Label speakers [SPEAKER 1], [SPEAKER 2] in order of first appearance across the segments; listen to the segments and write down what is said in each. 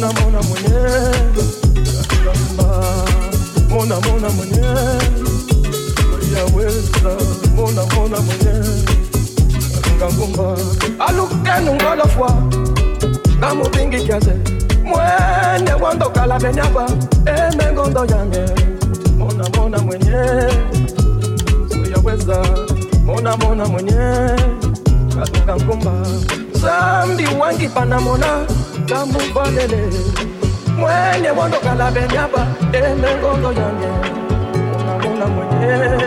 [SPEAKER 1] mona mona mwenendo kamba mona mona mwenendo yaweza mona mona mwenendo kangomba alukenu ngolo fwa ngamubingi kiase mwene wondokala benyaba emengondo yange mona mona mwenye yaweza mona mona mwenye kangomba zambi wangi panamona kamuvalele mwene wondokala benyaba emengondo yange mwana mwana mwenyewe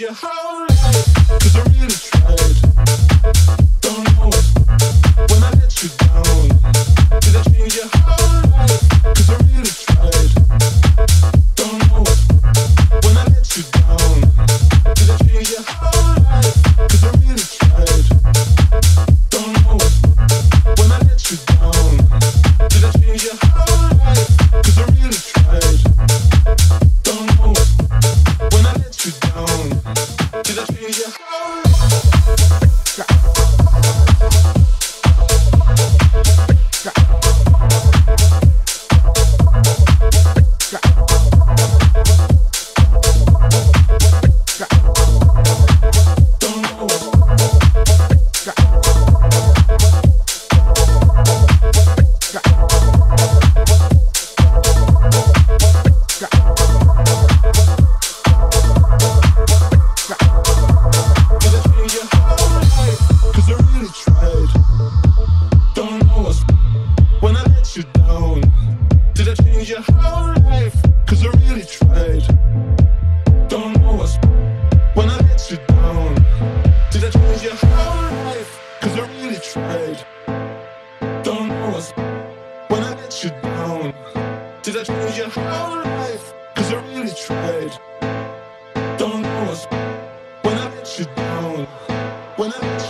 [SPEAKER 2] your heart.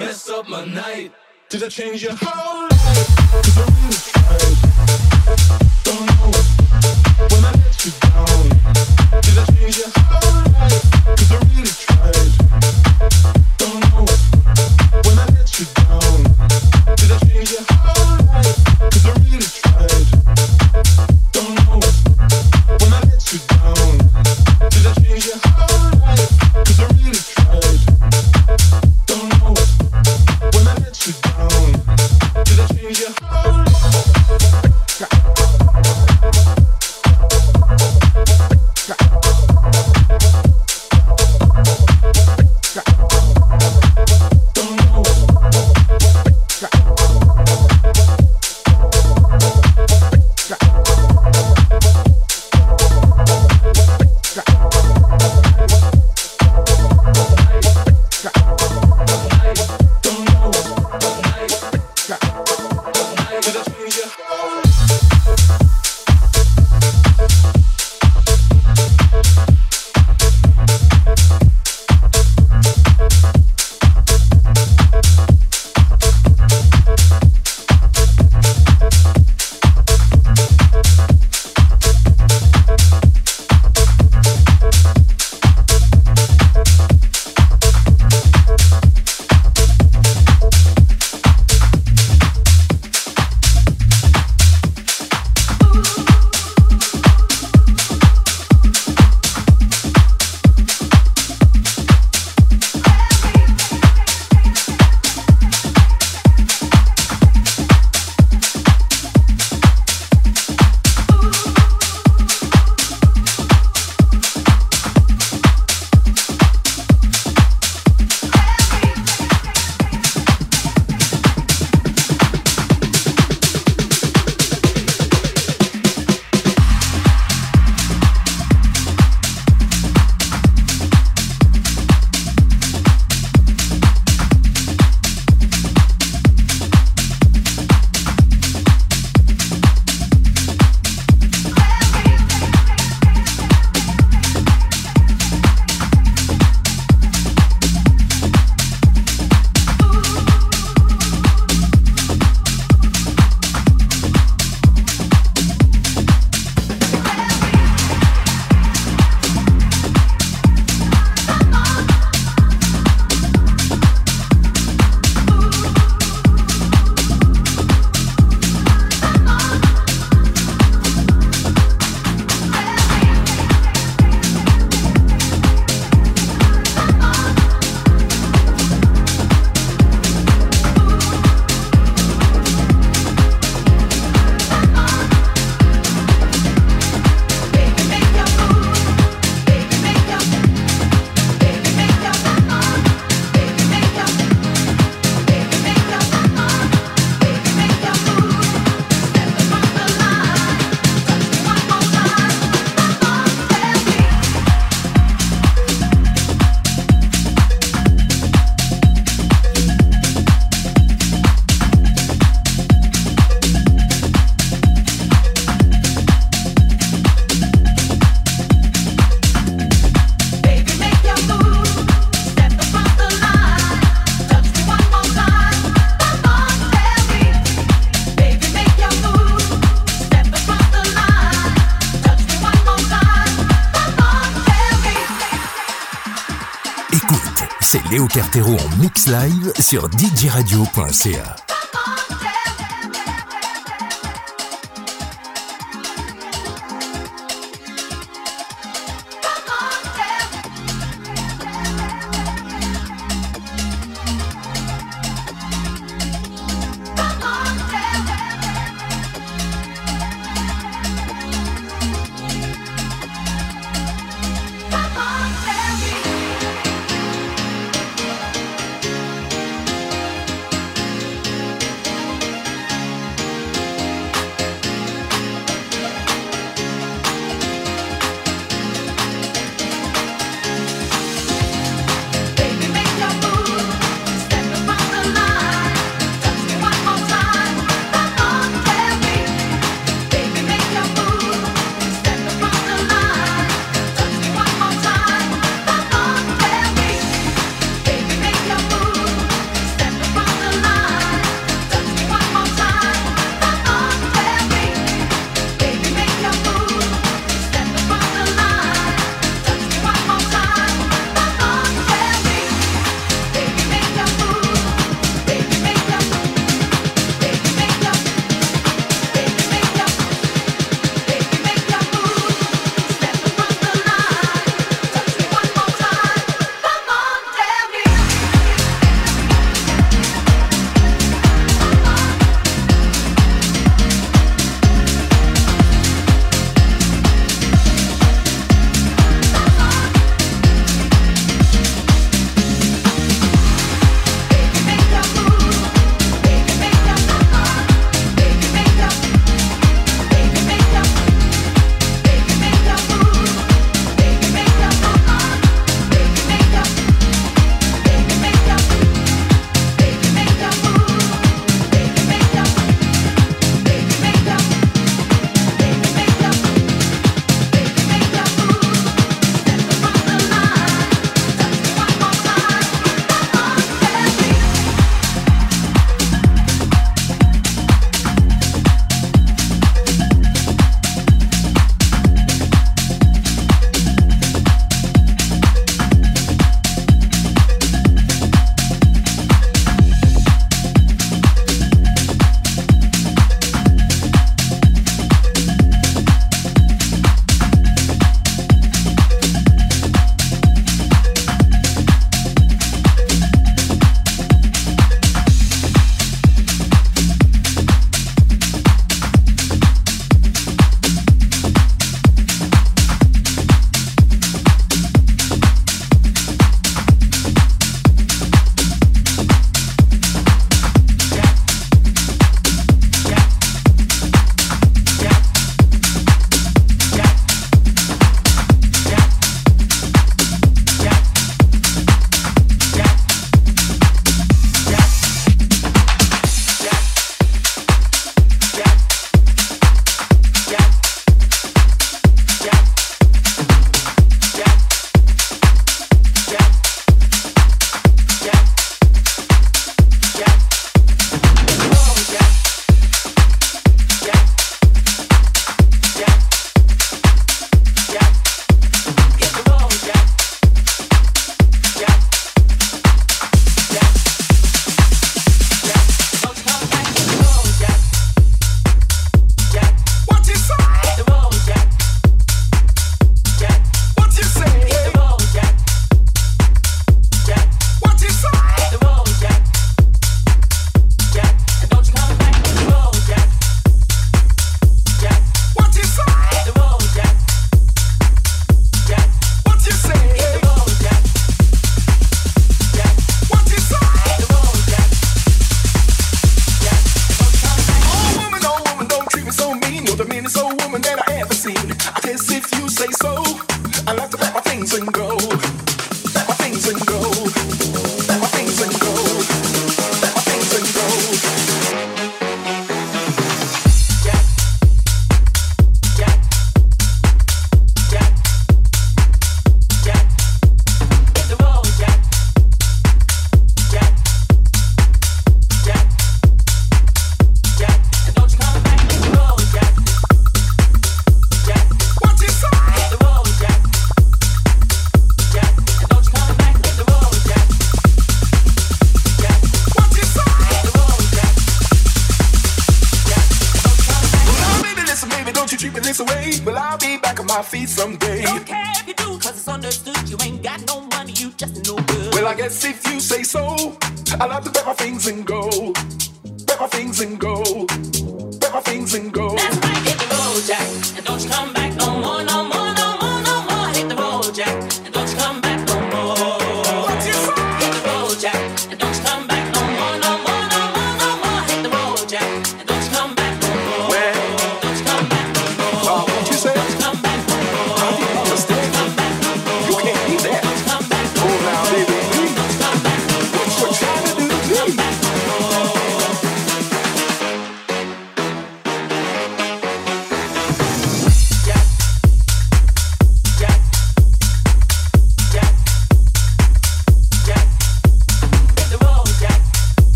[SPEAKER 2] Mess up my night. Did I change your whole life?
[SPEAKER 3] Cartero en mix live sur DigiRadio.ca.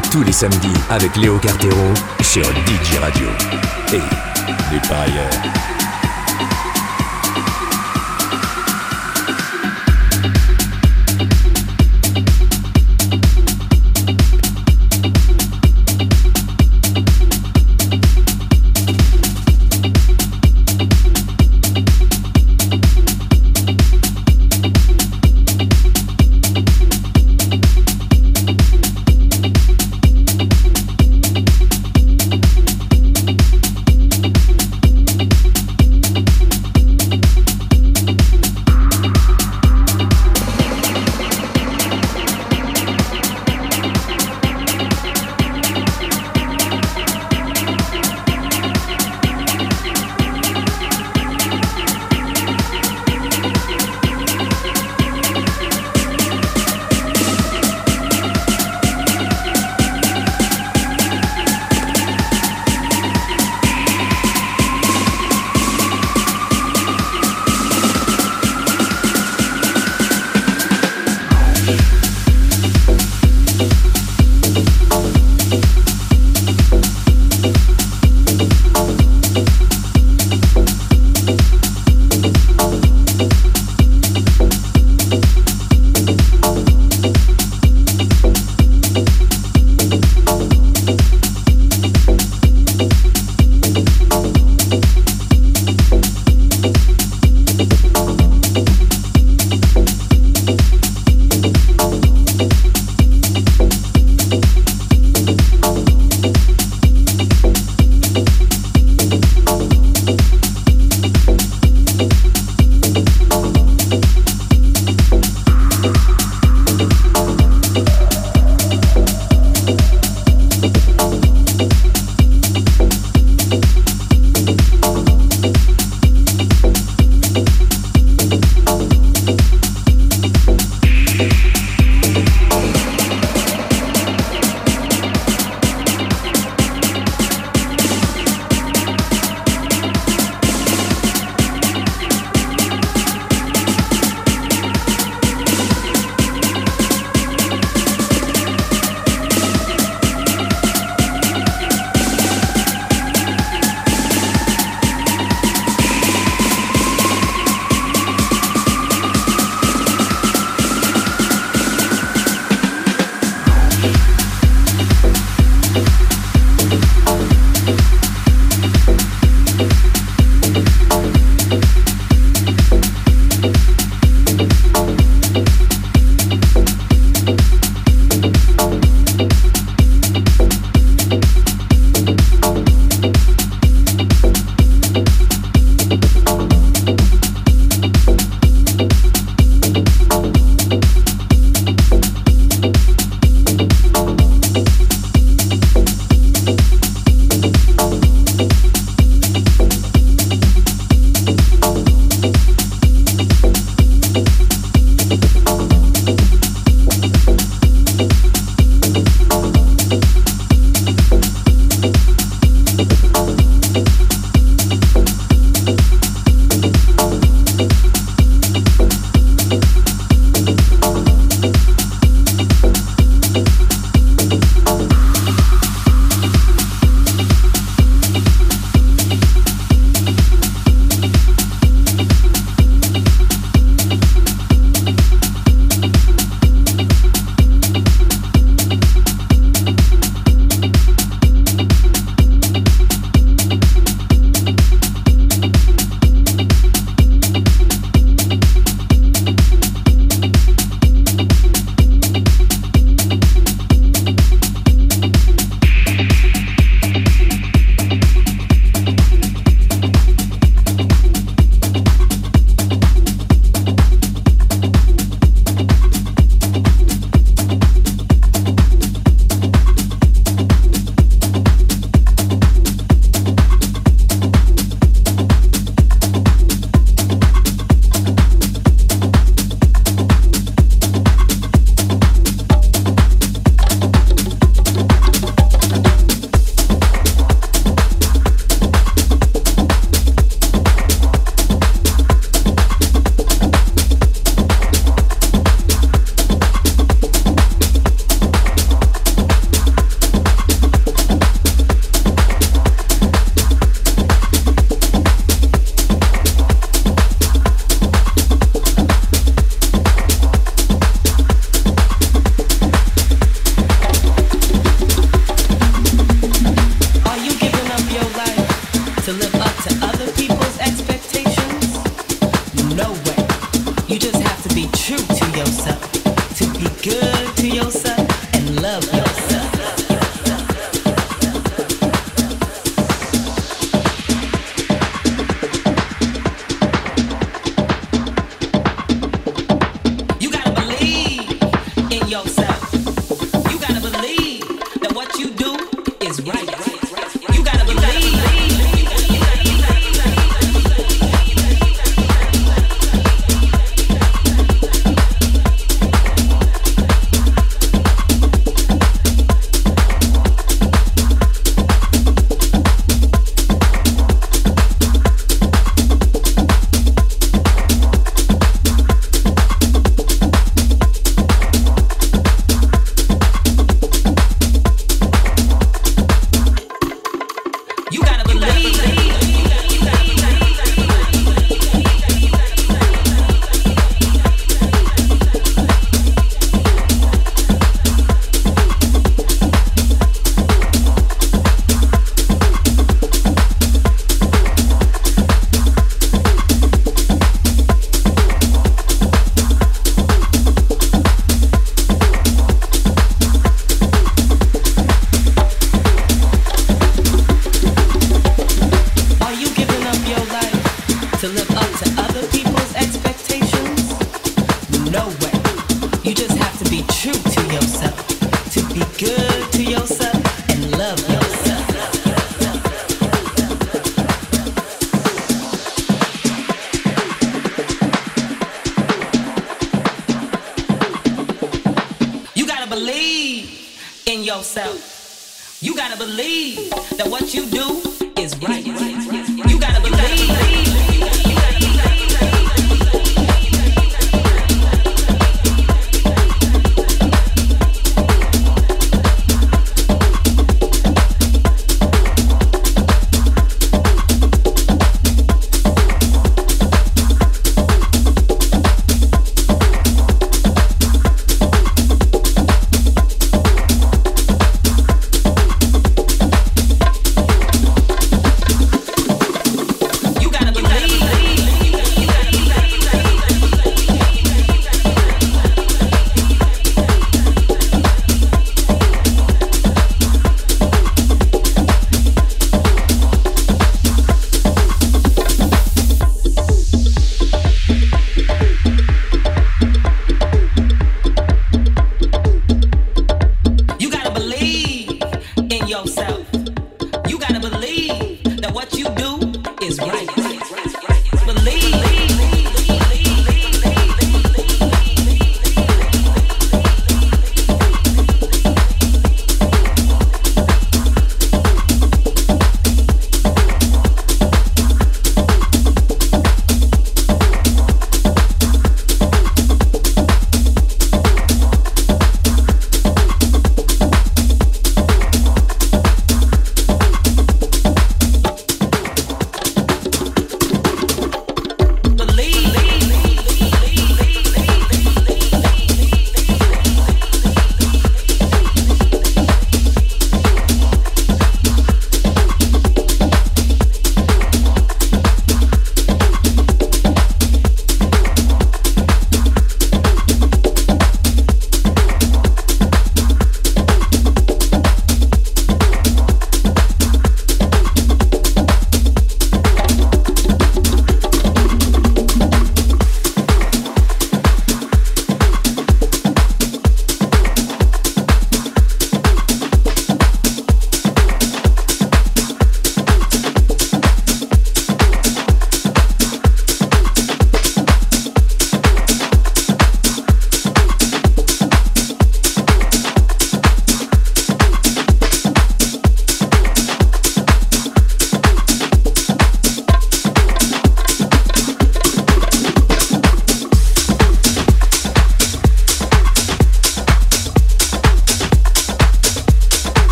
[SPEAKER 4] tous les samedis avec Léo Cartero sur